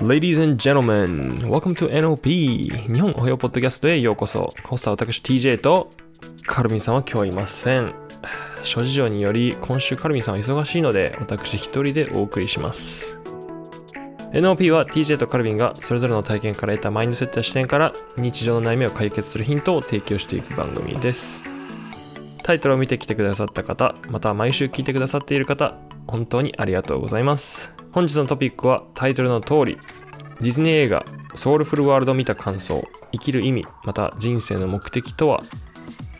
Ladies and gentlemen, welcome to NOP 日本おはようポッドキャストへようこそ。ホストは私 TJ とカルビンさんは今日いません。諸事情により今週カルビンさんは忙しいので私一人でお送りします。NOP は TJ とカルビンがそれぞれの体験から得たマインドセットや視点から日常の悩みを解決するヒントを提供していく番組です。タイトルを見てきてくださった方また毎週聞いてくださっている方本当にありがとうございます。本日のトピックはタイトルの通りディズニー映画ソウルフルワールド見た感想生きる意味また人生の目的とは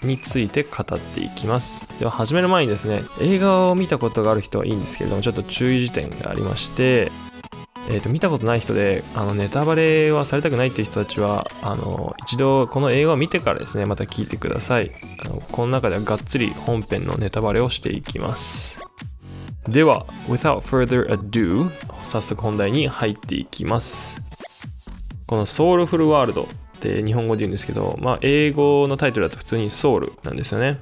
について語っていきます。では始める前にですね映画を見たことがある人はいいんですけれどもちょっと注意事点がありましてえー、と見たことない人であのネタバレはされたくないっていう人たちはあの一度この映画を見てからですねまた聞いてください。あのこの中ではがっつり本編のネタバレをしていきます。では without further ado 早速本題に入っていきますこのソウルフルワールドって日本語で言うんですけど、まあ、英語のタイトルだと普通にソウルなんですよね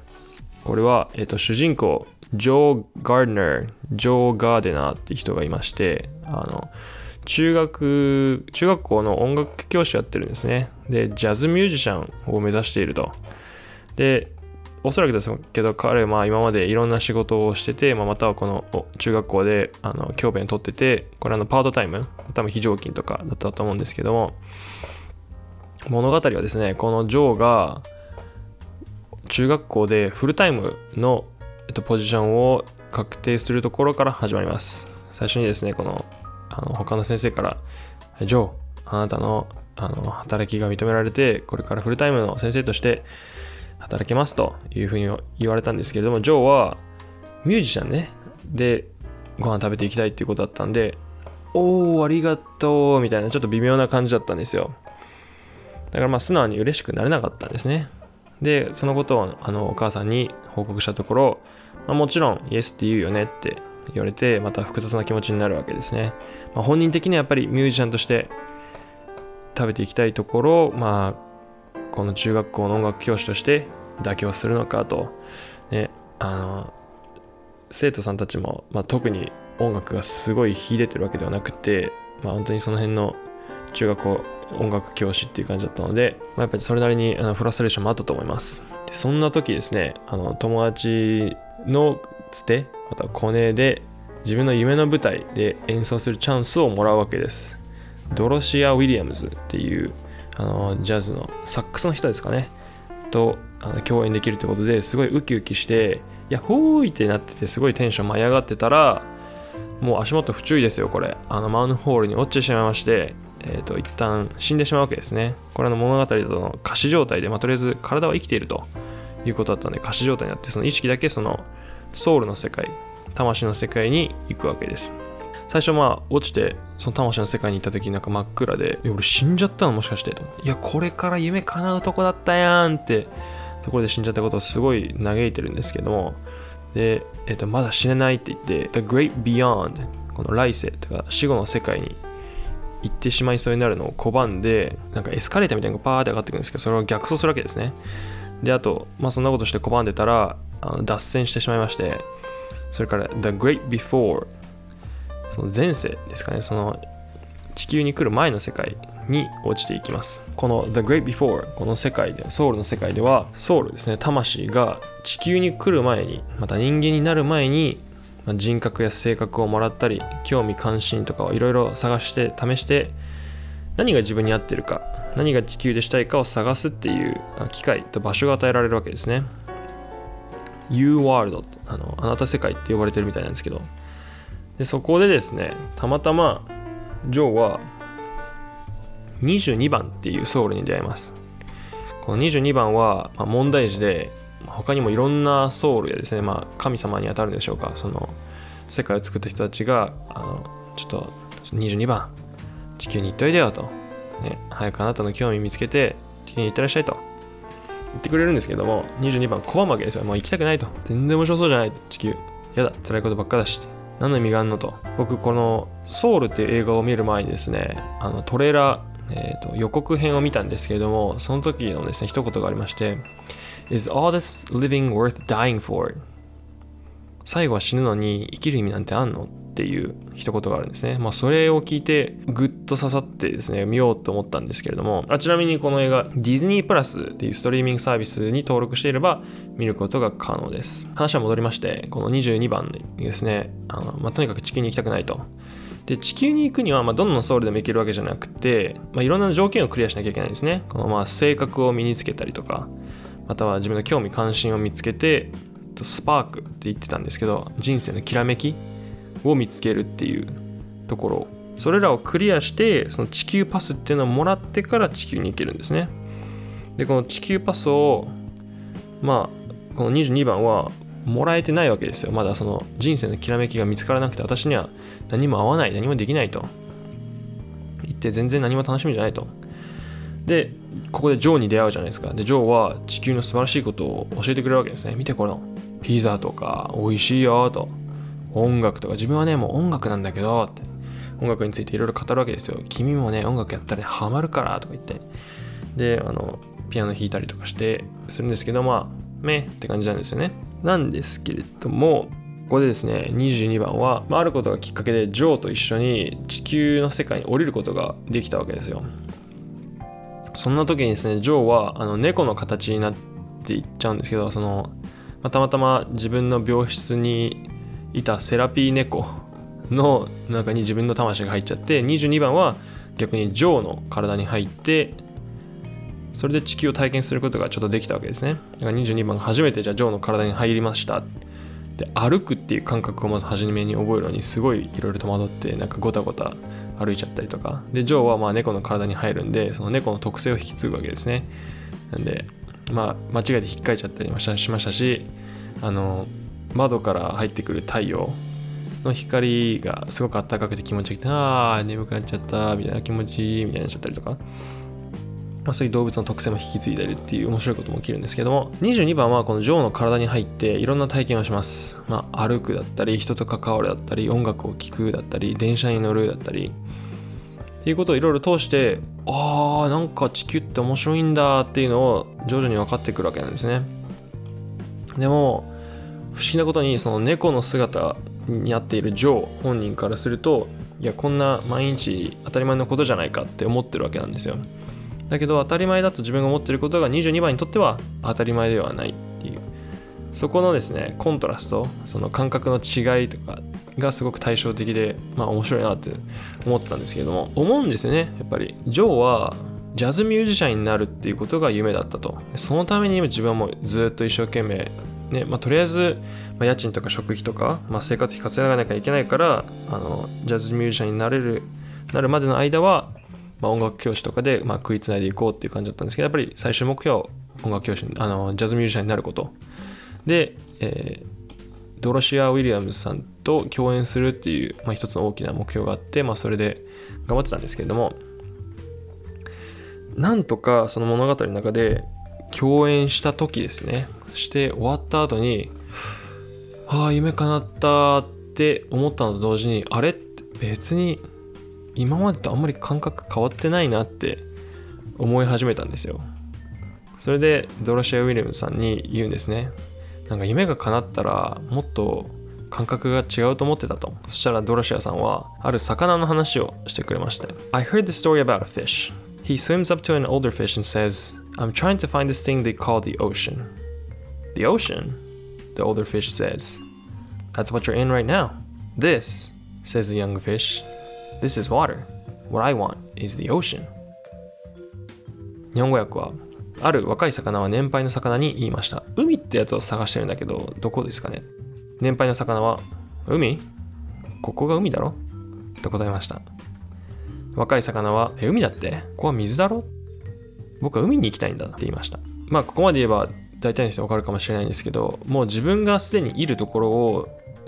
これは、えー、と主人公ジョー・ガーデナージョー・ガーデナーって人がいましてあの中学、中学校の音楽教師をやってるんですね。で、ジャズミュージシャンを目指していると。で、おそらくですけど、彼は今までいろんな仕事をしてて、まあ、またはこの中学校であの教鞭を取ってて、これあのパートタイム、多分非常勤とかだったと思うんですけども、物語はですね、このジョーが中学校でフルタイムの、えっと、ポジションを確定するところから始まります。最初にですね、このあの他の先生から「ジョーあなたのあの働きが認められてこれからフルタイムの先生として働けます」というふうに言われたんですけれどもジョーはミュージシャンね。でご飯食べていきたいっていうことだったんで「おーありがとう」みたいなちょっと微妙な感じだったんですよ。だからまあ素直に嬉しくなれなかったんですね。でそのことをあのお母さんに報告したところ、まあ、もちろんイエスって言うよねって言われてまた複雑な気持ちになるわけですね、まあ、本人的にはやっぱりミュージシャンとして食べていきたいところまあこの中学校の音楽教師として妥協するのかと、ね、あの生徒さんたちも、まあ、特に音楽がすごい秀でてるわけではなくて、まあ、本当にその辺の中学校音楽教師っていう感じだったので、まあ、やっぱりそれなりにあのフラストレーションもあったと思います。でそんな時ですねあの友達のつてまたコネで自分の夢の舞台で演奏するチャンスをもらうわけです。ドロシア・ウィリアムズっていうあのジャズのサックスの人ですかね。とあの共演できるということですごいウキウキしていやほーいってなっててすごいテンション舞い上がってたらもう足元不注意ですよこれ。あのマウンホールに落ちてしまいましてえーと、一旦死んでしまうわけですね。これの物語だとの仮死状態で、まあ、とりあえず体は生きているということだったので仮死状態になってその意識だけそのソウルの世界魂の世界に行くわけです。最初まあ落ちてその魂の世界に行った時なんか真っ暗で「俺死んじゃったのもしかして」と「いやこれから夢叶うとこだったやん」ってところで死んじゃったことをすごい嘆いてるんですけども。で、えー、とまだ死ねないって言って「The Great Beyond」この来世とか死後の世界に行ってしまいそうになるのを拒んでなんかエスカレーターみたいなのがパーって上がってくるんですけどそれを逆走するわけですね。であと、まあ、そんなことして拒んでたらあの脱線してしまいましてそれから The Great Before その前世ですかね。その地球に来る前の世界に落ちていきます。この The Great Before この世界でソウルの世界ではソウルですね。魂が地球に来る前にまた人間になる前に人格や性格をもらったり興味関心とかをいろいろ探して試して何が自分に合ってるか何が地球でしたいかを探すっていう機会と場所が与えられるわけですね。U ワールドあのあなた世界って呼ばれてるみたいなんですけどでそこでですねたまたまジョーは22番っていうソウルに出会います。この22番は、ま、問題児で他にもいろんなソウルやですね、まあ、神様にあたるんでしょうか。その世界を作った人たちがあのちょっと22番地球に行っといでよと、ね、早くあなたの興味見つけて地球に行ってらっしゃいと。言ってくれるんですけども22番拒むわけですよ。もう行きたくないと。全然面白そうじゃない。地球。やだ。辛いことばっかだし何の意味があるのと僕この「ソウル」っていう映画を見る前にですねあのトレーラー、えーと、予告編を見たんですけれどもその時のですね一言がありまして Is all this living worth dying for? 最後は死ぬのに生きる意味なんてあんの？っていう一言があるんですね。まあそれを聞いてグッと刺さってですね、見ようと思ったんですけれども、あちなみにこの映画、ディズニープラスっていうストリーミングサービスに登録していれば見ることが可能です。話は戻りまして、この22番にですね、あのまあ、とにかく地球に行きたくないと。で地球に行くには、まあ、どんなソウルでも行けるわけじゃなくて、まあ、いろんな条件をクリアしなきゃいけないんですね。このまあ性格を身につけたりとか、または自分の興味関心を見つけてスパークって言ってたんですけど人生のきらめきを見つけるっていうところ。それらをクリアしてその地球パスっていうのをもらってから地球に行けるんですね。でこの地球パスをまあこの22番はもらえてないわけですよ。まだその人生のきらめきが見つからなくて私には何も合わない何もできないと。言って全然何も楽しみじゃないと。でここでジョーに出会うじゃないですか。でジョーは地球の素晴らしいことを教えてくれるわけですね。見てこのピザとか美味しいよと。音楽とか自分はねもう音楽なんだけどって。音楽についていろいろ語るわけですよ。君もね音楽やったら、ハマるからとか言って。であのピアノ弾いたりとかしてするんですけどまあめって感じなんですよね。なんですけれどもここでですね22番は、まあ、あることがきっかけでジョーと一緒に地球の世界に降りることができたわけですよ。そんな時にですねジョーはあの猫の形になっていっちゃうんですけどその、ま、たまたま自分の病室にいたセラピー猫の中に自分の魂が入っちゃって22番は逆にジョーの体に入ってそれで地球を体験することがちょっとできたわけですね。だから22番が初めてじゃあジョーの体に入りました。で歩くっていう感覚をまず初めに覚えるのにすごいいろいろ戸惑ってなんかゴタゴタ歩いちゃったりとか。でジョーはまあ猫の体に入るんでその猫の特性を引き継ぐわけですね。なんでまあ間違えて引っかいちゃったりもしましたしあの窓から入ってくる太陽の光がすごく暖かくて気持ちよくてああ眠くなっちゃったみたいな気持ちいいみたいになっちゃったりとか。まあ、そういう動物の特性も引き継いでるっていう面白いことも起きるんですけども。22番はこのジョーの体に入っていろんな体験をします、まあ、歩くだったり人と関わるだったり音楽を聴くだったり電車に乗るだったり。っていうことをいろいろ通してあーなんか地球って面白いんだっていうのを徐々に分かってくるわけなんですね。でも不思議なことにその猫の姿になっているジョー本人からするといやこんな毎日当たり前のことじゃないかって思ってるわけなんですよ。だけど当たり前だと自分が思ってることが22番にとっては当たり前ではないっていう。そこのですねコントラストその感覚の違いとかがすごく対照的でまあ面白いなって思ったんですけれども思うんですよねやっぱり。ジョーはジャズミュージシャンになるっていうことが夢だったと。そのために自分はもうずっと一生懸命ねまあ、とりあえず、まあ、家賃とか食費とか、まあ、生活費稼がなきゃいけないからあのジャズミュージシャンになれるなるまでの間はまあ、音楽教師とかで、まあ、食いつないでいこうっていう感じだったんですけどやっぱり最終目標音楽教師あのジャズミュージシャンになること。で、えー、ドロシア・ウィリアムズさんと共演するっていう、まあ、一つの大きな目標があって、まあ、それで頑張ってたんですけれどもなんとかその物語の中で共演した時ですね。して終わった後にああ夢叶ったって思ったのと同時にあれ？って別に今までとあんまり感覚変わってないなって思い始めたんですよ。それでドロシア・ウィリアムさんに言うんですね。なんか夢が叶ったらもっと感覚が違うと思ってたと。そしたらドロシアさんはある魚の話をしてくれまして。I heard the story about a fish. He swims up to an older fish and says I'm trying to find this thing they call the ocean. The ocean? The older fish says That's what you're in right now This, says the young fish This is water. What I want is the ocean. 日本語訳はある若い魚は年配の魚に言いました。海ってやつを探してるんだけど、どこですかね年配の魚は、海ここが海だろと答えました。若い魚は、え、海だってここは水だろ僕は海に行きたいんだって言いました。まあ、ここまで言えば大体の人わかるかもしれないんですけど、もう自分がすでにいるところを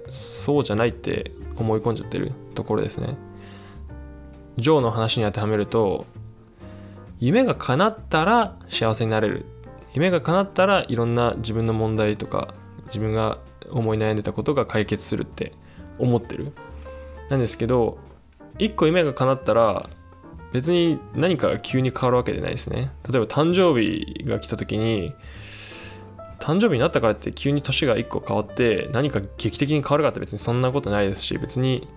そうじゃないって思い込んじゃってるところですね。ジョーの話に当てはめると夢が叶ったら幸せになれる。夢が叶ったらいろんな自分の問題とか自分が思い悩んでたことが解決するって思ってる。なんですけど一個夢が叶ったら別に何かが急に変わるわけじゃないですね。例えば誕生日が来た時に誕生日になったからって急に年が1個変わって何か劇的に変わるかって別にそんなことないですし別に、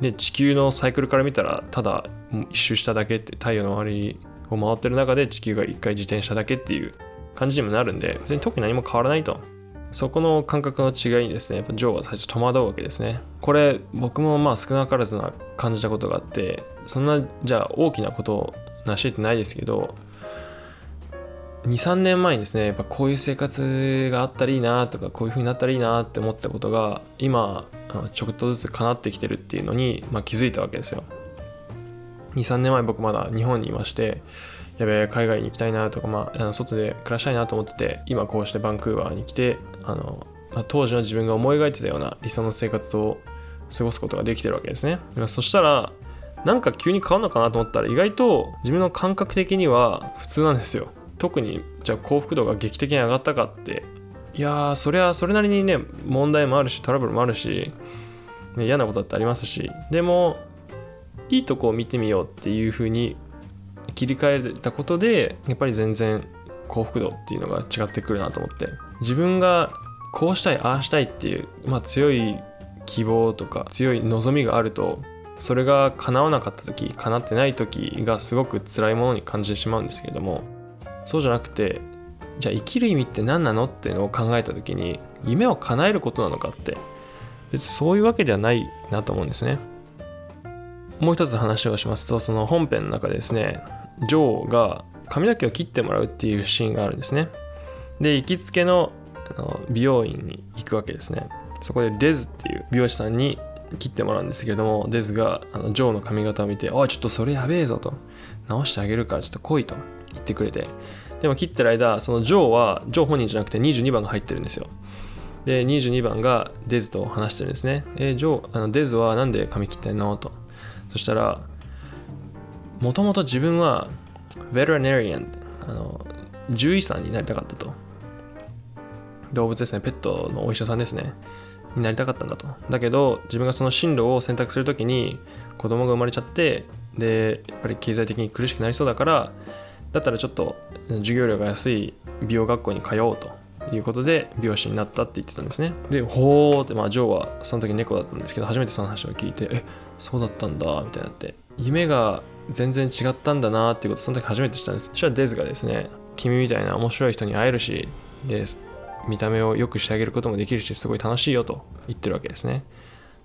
ね、地球のサイクルから見たらただ一周しただけって太陽の周りを回ってる中で地球が1回自転しただけっていう感じにもなるんで別に特に何も変わらないと。そこの感覚の違いにですねやっぱジョーは最初戸惑うわけですね。これ僕もまあ少なからずな感じたことがあってそんなじゃあ大きなことを成し得てないですけど23年前にですねやっぱこういう生活があったらいいなとかこういう風になったらいいなって思ったことが今ちょっとずつ叶ってきてるっていうのに、まあ、気づいたわけですよ。23年前僕まだ日本にいましてやべえ海外に行きたいなとか、まあ、あの外で暮らしたいなと思ってて今こうしてバンクーバーに来てあの、まあ、当時の自分が思い描いてたような理想の生活を過ごすことができてるわけですね。そしたらなんか急に変わるのかなと思ったら意外と自分の感覚的には普通なんですよ。特にじゃあ幸福度が劇的に上がったかって。いやそれはそれなりにね問題もあるしトラブルもあるし、ね、嫌なことだってありますし。でもいいとこを見てみようっていう風に切り替えたことでやっぱり全然幸福度っていうのが違ってくるなと思って。自分がこうしたいああしたいっていう、まあ、強い希望とか強い望みがあるとそれが叶わなかった時叶ってない時がすごく辛いものに感じてしまうんですけれどもそうじゃなくてじゃあ生きる意味って何なのっていうのを考えた時に夢を叶えることなのかって。別にそういうわけではないなと思うんですね。もう一つ話をしますとその本編の中でですねジョーが髪の毛を切ってもらうっていうシーンがあるんですね。で行きつけの美容院に行くわけですね。そこでデズっていう美容師さんに切ってもらうんですけれどもデズがあのジョーの髪型を見て「おいちょっとそれやべえぞ」と「直してあげるからちょっと来い」と。言ってくれて。でも切ってる間そのジョーはジョー本人じゃなくて22番が入ってるんですよ。で22番がデズと話してるんですね。えー、ジョーあのデズは何で髪切ってんの？と。そしたらもともと自分はベテラネリアンあの獣医さんになりたかったと。動物ですね。ペットのお医者さんですね。になりたかったんだと。だけど自分がその進路を選択するときに子供が生まれちゃってでやっぱり経済的に苦しくなりそうだからだったらちょっと授業料が安い美容学校に通おうということで美容師になったって言ってたんですね。でほーってまあジョーはその時猫だったんですけど初めてその話を聞いてえそうだったんだみたいになって夢が全然違ったんだなっていうことその時初めて知ったんです。そしたらデズがですね君みたいな面白い人に会えるしで見た目を良くしてあげることもできるしすごい楽しいよと言ってるわけですね。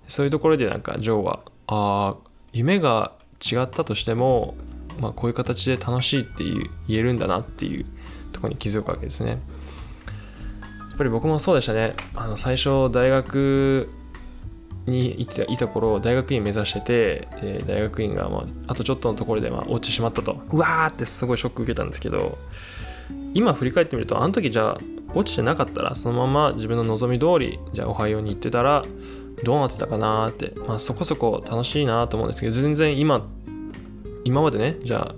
そういうところでなんかジョーはああ夢が違ったとしてもまあ、こういう形で楽しいっていう言えるんだなっていうとこに気づくわけですね。やっぱり僕もそうでしたね。あの最初大学にいたいた頃大学院目指してて、え大学院が、まあ、あとちょっとのところでまあ落ちてしまったとうわーってすごいショック受けたんですけど今振り返ってみるとあの時じゃあ落ちてなかったらそのまま自分の望み通りじゃあおはように行ってたらどうなってたかなって、まあ、そこそこ楽しいなと思うんですけど全然今今までねじゃあ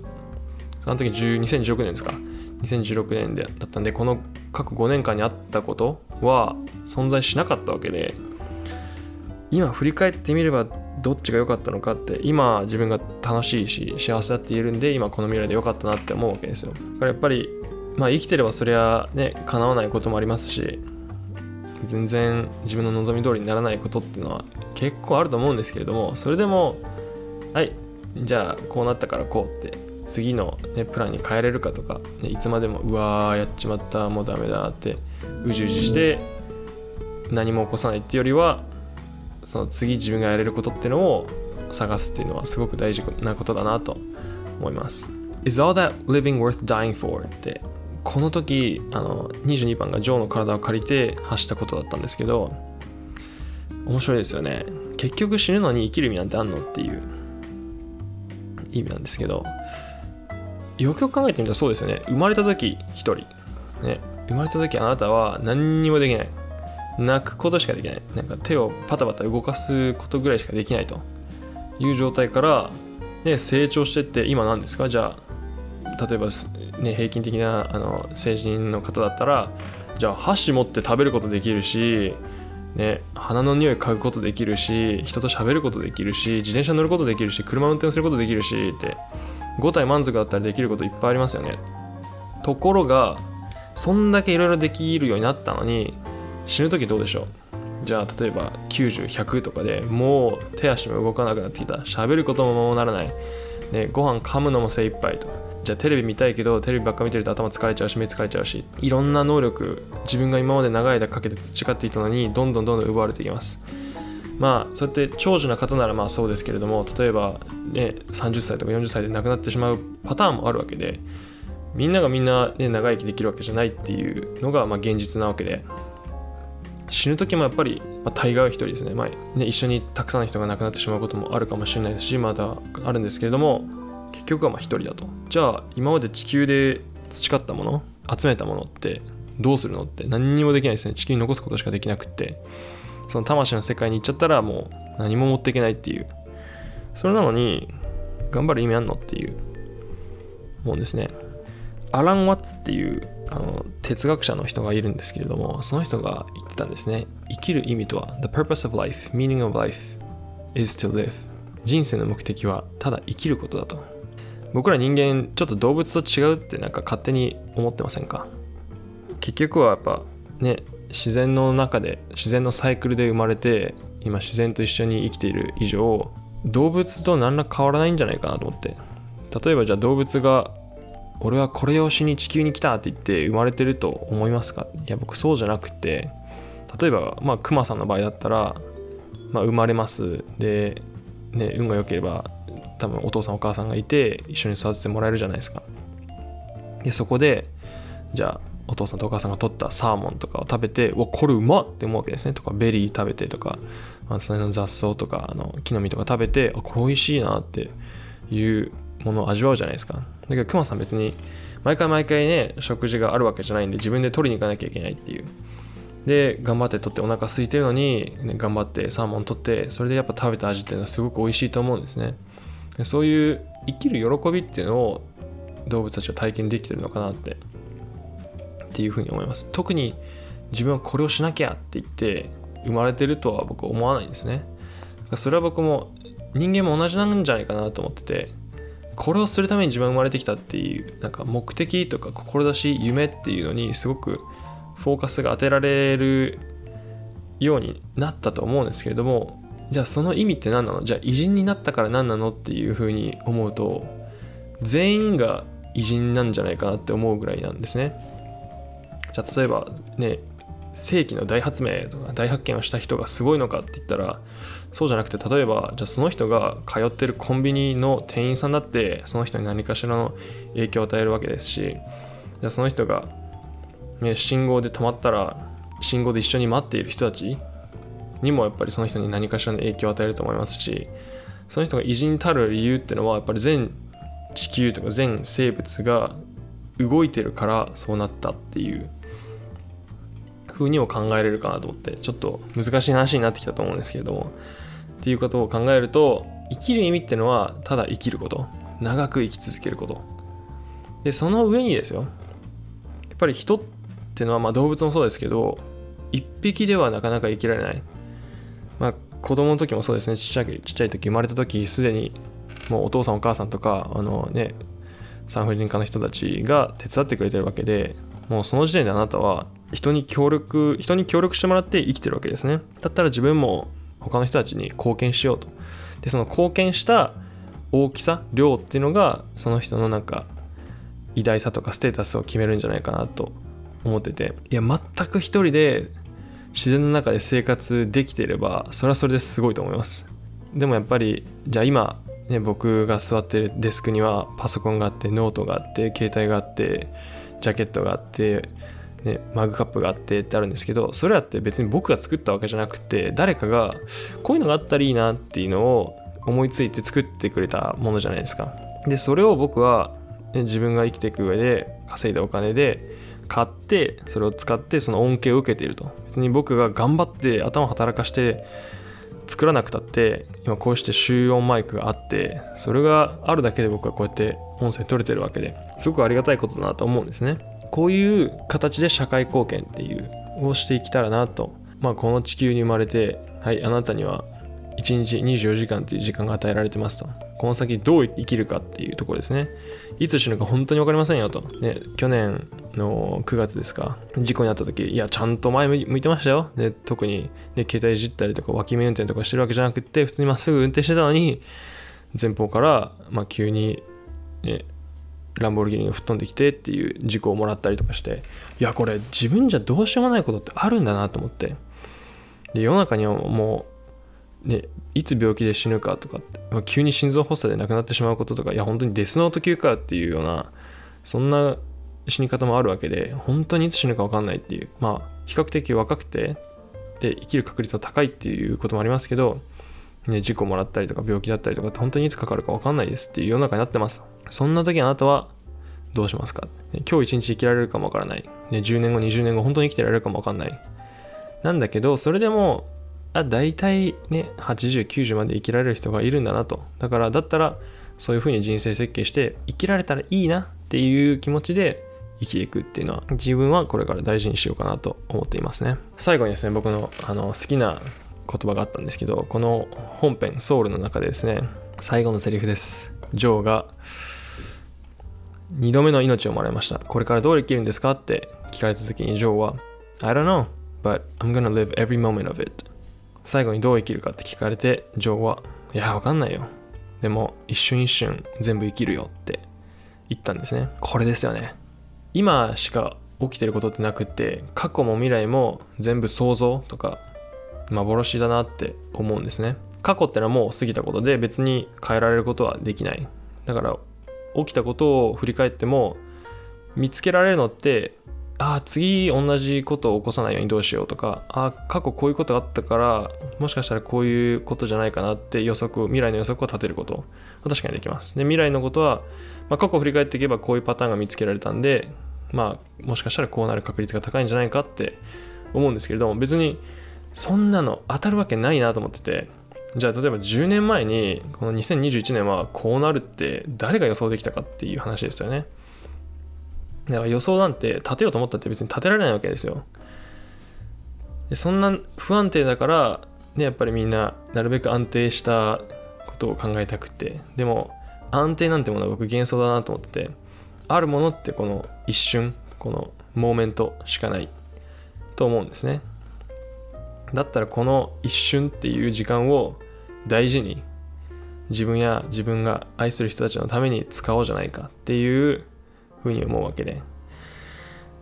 その時2016年ですか。2016年でだったんでこの各5年間にあったことは存在しなかったわけで今振り返ってみればどっちが良かったのかって今自分が楽しいし幸せだって言えるんで今この未来で良かったなって思うわけですよ。だからやっぱりまあ生きてればそりゃね叶わないこともありますし全然自分の望み通りにならないことっていうのは結構あると思うんですけれどもそれでもはいじゃあこうなったからこうって次の、ね、プランに変えれるかとか、ね、いつまでもうわーやっちまったもうダメだってうじうじして何も起こさないっていうよりはその次自分がやれることっていうのを探すっていうのはすごく大事なことだなと思います。Is all that living worth dying for? ってこの時あの22番がジョーの体を借りて発したことだったんですけど面白いですよね結局死ぬのに生きる意味なんてあんのっていう意味なんですけどよくよく考えてみたらそうですよね。生まれた時1人、ね、生まれた時あなたは何にもできない。泣くことしかできない。なんか手をパタパタ動かすことぐらいしかできないという状態から、ね、成長してって今何ですか？じゃあ例えば、ね、平均的なあの成人の方だったらじゃあ箸持って食べることできるしね、鼻の匂い嗅ぐことできるし人と喋ることできるし自転車乗ることできるし車運転することできるしって5体満足だったらできることいっぱいありますよね。ところがそんだけいろいろできるようになったのに死ぬ時どうでしょう？じゃあ例えば90100とかでもう手足も動かなくなってきた。喋ることももうならない、ね、ご飯噛むのも精一杯と。じゃあテレビ見たいけどテレビばっか見てると頭疲れちゃうし目疲れちゃうしいろんな能力自分が今まで長い間かけて培っていたのにどんどんどんどん奪われていきます。まあそうやって長寿な方ならまあそうですけれども例えばね30歳とか40歳で亡くなってしまうパターンもあるわけでみんながみんな、ね、長生きできるわけじゃないっていうのがまあ現実なわけで死ぬ時もやっぱり、まあ、大概は一人ですね,、まあ、ね一緒にたくさんの人が亡くなってしまうこともあるかもしれないですしまだあるんですけれども結局はまあ一人だと。じゃあ今まで地球で培ったもの集めたものってどうするのって何にもできないですね。地球に残すことしかできなくって。その魂の世界に行っちゃったらもう何も持っていけないっていう。それなのに頑張る意味あんのっていうもんですね。アラン・ワッツっていうあの哲学者の人がいるんですけれどもその人が言ってたんですね。生きる意味とは The purpose of life, meaning of life is to live. 人生の目的はただ生きることだと。僕ら人間ちょっと動物と違うってなんか勝手に思ってませんか？結局はやっぱね自然の中で自然のサイクルで生まれて今自然と一緒に生きている以上動物と何ら変わらないんじゃないかなと思って。例えばじゃあ動物が俺はこれをしに地球に来たって言って生まれてると思いますか？いや僕そうじゃなくて例えばまあクマさんの場合だったら、まあ、生まれます。で、ね、運が良ければ多分お父さんお母さんがいて一緒に育ててもらえるじゃないですか。でそこでじゃあお父さんとお母さんが取ったサーモンとかを食べてわこれうまっって思うわけですね。とかベリー食べてとか、まあ、その雑草とかあの木の実とか食べてあこれ美味しいなっていうものを味わうじゃないですか。だけどクマさん別に毎回毎回ね食事があるわけじゃないんで自分で取りに行かなきゃいけないっていう。で頑張って取ってお腹空いてるのに、ね、頑張ってサーモン取ってそれでやっぱ食べた味っていうのはすごく美味しいと思うんですね。そういう生きる喜びっていうのを動物たちは体験できてるのかなってっていうふうに思います。特に自分はこれをしなきゃって言って生まれてるとは僕は思わないんですね。それは僕も人間も同じなんじゃないかなと思っててこれをするために自分は生まれてきたっていうなんか目的とか志夢っていうのにすごくフォーカスが当てられるようになったと思うんですけれどもじゃあその意味って何なの？じゃあ偉人になったから何なのっていうふうに思うと全員が偉人なんじゃないかなって思うぐらいなんですね。じゃあ例えばね世紀の大発明とか大発見をした人がすごいのかって言ったらそうじゃなくて例えばじゃあその人が通ってるコンビニの店員さんだってその人に何かしらの影響を与えるわけですしじゃあその人が、ね、信号で止まったら信号で一緒に待っている人たちにもやっぱりその人に何かしらの影響を与えると思いますしその人が偉人たる理由っていうのはやっぱり全地球とか全生物が動いてるからそうなったっていう風にも考えれるかなと思ってちょっと難しい話になってきたと思うんですけれどもっていうことを考えると生きる意味っていうのはただ生きること長く生き続けること。でその上にですよやっぱり人ってのはまあ動物もそうですけど一匹ではなかなか生きられない。まあ子供の時もそうですね。ちっちゃいちっちゃい時生まれた時すでにもうお父さんお母さんとかあのね産婦人科の人たちが手伝ってくれてるわけでもうその時点であなたは人に協力人に協力してもらって生きてるわけですね。だったら自分も他の人たちに貢献しようと。でその貢献した大きさ量っていうのがその人のなんか偉大さとかステータスを決めるんじゃないかなと思ってて。いや全く一人で自然の中で生活できていればそれはそれですごいと思います。でもやっぱりじゃあ今ね僕が座ってるデスクにはパソコンがあってノートがあって携帯があってジャケットがあってね、マグカップがあってってあるんですけどそれらって別に僕が作ったわけじゃなくて誰かがこういうのがあったらいいなっていうのを思いついて作ってくれたものじゃないですか。でそれを僕は、ね、自分が生きていく上で稼いだお金で買ってそれを使ってその恩恵を受けていると。別に僕が頑張って頭働かして作らなくたって今こうして集音マイクがあってそれがあるだけで僕はこうやって音声取れてるわけですごくありがたいことだなと思うんですね。こういう形で社会貢献っていうをしていけたらなと。まあこの地球に生まれてはいあなたには1日24時間という時間が与えられてますと。この先どう生きるかっていうところですね。いつ死ぬか本当に分かりませんよと。ね去年の9月ですか。事故に遭った時いやちゃんと前向いてましたよ。で特に、ね、携帯いじったりとか脇見運転とかしてるわけじゃなくて普通にまっすぐ運転してたのに前方から、まあ、急に、ね、ランボルギーニが吹っ飛んできてっていう事故をもらったりとかしていやこれ自分じゃどうしようもないことってあるんだなと思って。で世の中にはもう、ね、いつ病気で死ぬかとか、まあ、急に心臓発作で亡くなってしまうこととかいや本当にデスノート級かっていうようなそんな死に方もあるわけで本当にいつ死ぬか分かんないっていうまあ比較的若くてで生きる確率は高いっていうこともありますけど、ね、事故もらったりとか病気だったりとかって本当にいつかかるか分かんないですっていう世の中になってますそんな時あなたはどうしますか？今日一日生きられるかもわからない。ね、10年後、20年後、本当に生きてられるかもわかんない。なんだけど、それでも、あ、大体ね、80、90まで生きられる人がいるんだなと。だから、だったら、そういうふうに人生設計して、生きられたらいいなっていう気持ちで生きていくっていうのは、自分はこれから大事にしようかなと思っていますね。最後にですね、僕のあの好きな言葉があったんですけど、この本編、ソウルの中でですね、最後のセリフです。ジョーが、2度目の命をもらいました。これからどう生きるんですかって聞かれた時にジョーは I don't know, but I'm gonna live every moment of it. 最後にどう生きるかって聞かれてジョーはいや、わかんないよ。でも一瞬一瞬全部生きるよって言ったんですね。これですよね。今しか起きてることってなくて過去も未来も全部想像とか幻だなって思うんですね。過去ってのはもう過ぎたことで別に変えられることはできない。だから起きたことを振り返っても見つけられるのってあ次同じことを起こさないようにどうしようとかああ過去こういうことがあったからもしかしたらこういうことじゃないかなって予測未来の予測を立てること。確かにできます。で未来のことは、まあ、過去を振り返っていけばこういうパターンが見つけられたんでまあもしかしたらこうなる確率が高いんじゃないかって思うんですけれども別にそんなの当たるわけないなと思っててじゃあ例えば10年前にこの2021年はこうなるって誰が予想できたかっていう話ですよね。だから予想なんて立てようと思ったって別に立てられないわけですよ。でそんな不安定だからねやっぱりみんななるべく安定したことを考えたくて。でも安定なんてものは僕幻想だなと思っててあるものってこの一瞬このモーメントしかないと思うんですね。だったらこの一瞬っていう時間を大事に自分や自分が愛する人たちのために使おうじゃないかっていうふうに思うわけで。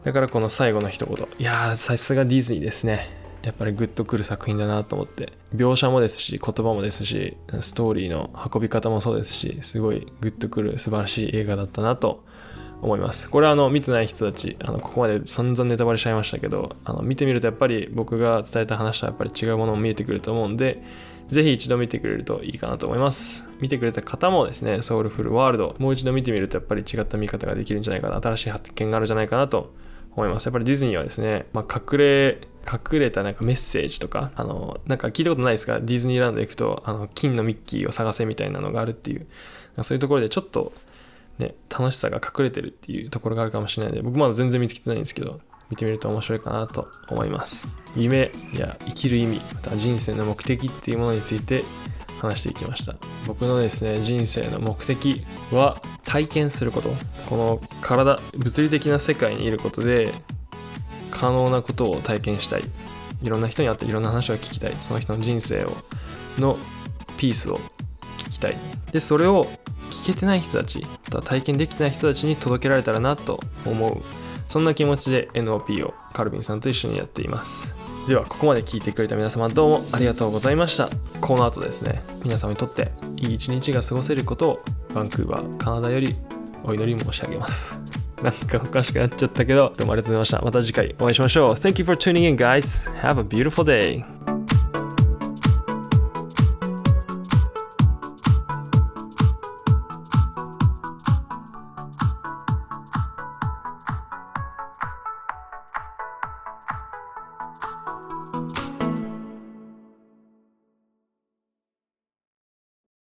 だからこの最後の一言。いやーさすがディズニーですね。やっぱりグッとくる作品だなと思って。描写もですし言葉もですしストーリーの運び方もそうですしすごいグッとくる素晴らしい映画だったなと思います。これはあの見てない人たち、あのここまで散々ネタバレしちゃいましたけど、あの見てみるとやっぱり僕が伝えた話とはやっぱり違うものも見えてくると思うんで、ぜひ一度見てくれるといいかなと思います。見てくれた方もですね、ソウルフルワールド、もう一度見てみるとやっぱり違った見方ができるんじゃないかな、新しい発見があるんじゃないかなと思います。やっぱりディズニーはですね、まあ、隠れ、隠れたなんかメッセージとか、あの、なんか聞いたことないですかディズニーランド行くと、あの、金のミッキーを探せみたいなのがあるっていう、そういうところでちょっとね、楽しさが隠れてるっていうところがあるかもしれないので、僕まだ全然見つけてないんですけど、見てみると面白いかなと思います。夢や生きる意味、また人生の目的っていうものについて話していきました。僕のですね、人生の目的は体験すること。この体、物理的な世界にいることで可能なことを体験したい。いろんな人に会っていろんな話を聞きたい。その人の人生を、のピースを聞きたい。で、それを聞けてない人たち、また体験できてない人たちに届けられたらなと思う。そんな気持ちで NOP をカルビンさんと一緒にやっています。では、ここまで聞いてくれた皆様どうもありがとうございました。この後ですね、皆様にとっていい一日が過ごせることをバンクーバー、カナダよりお祈り申し上げます。なんかおかしくなっちゃったけど、どうもありがとうございました。また次回お会いしましょう。Thank you for tuning in, guys. Have a beautiful day.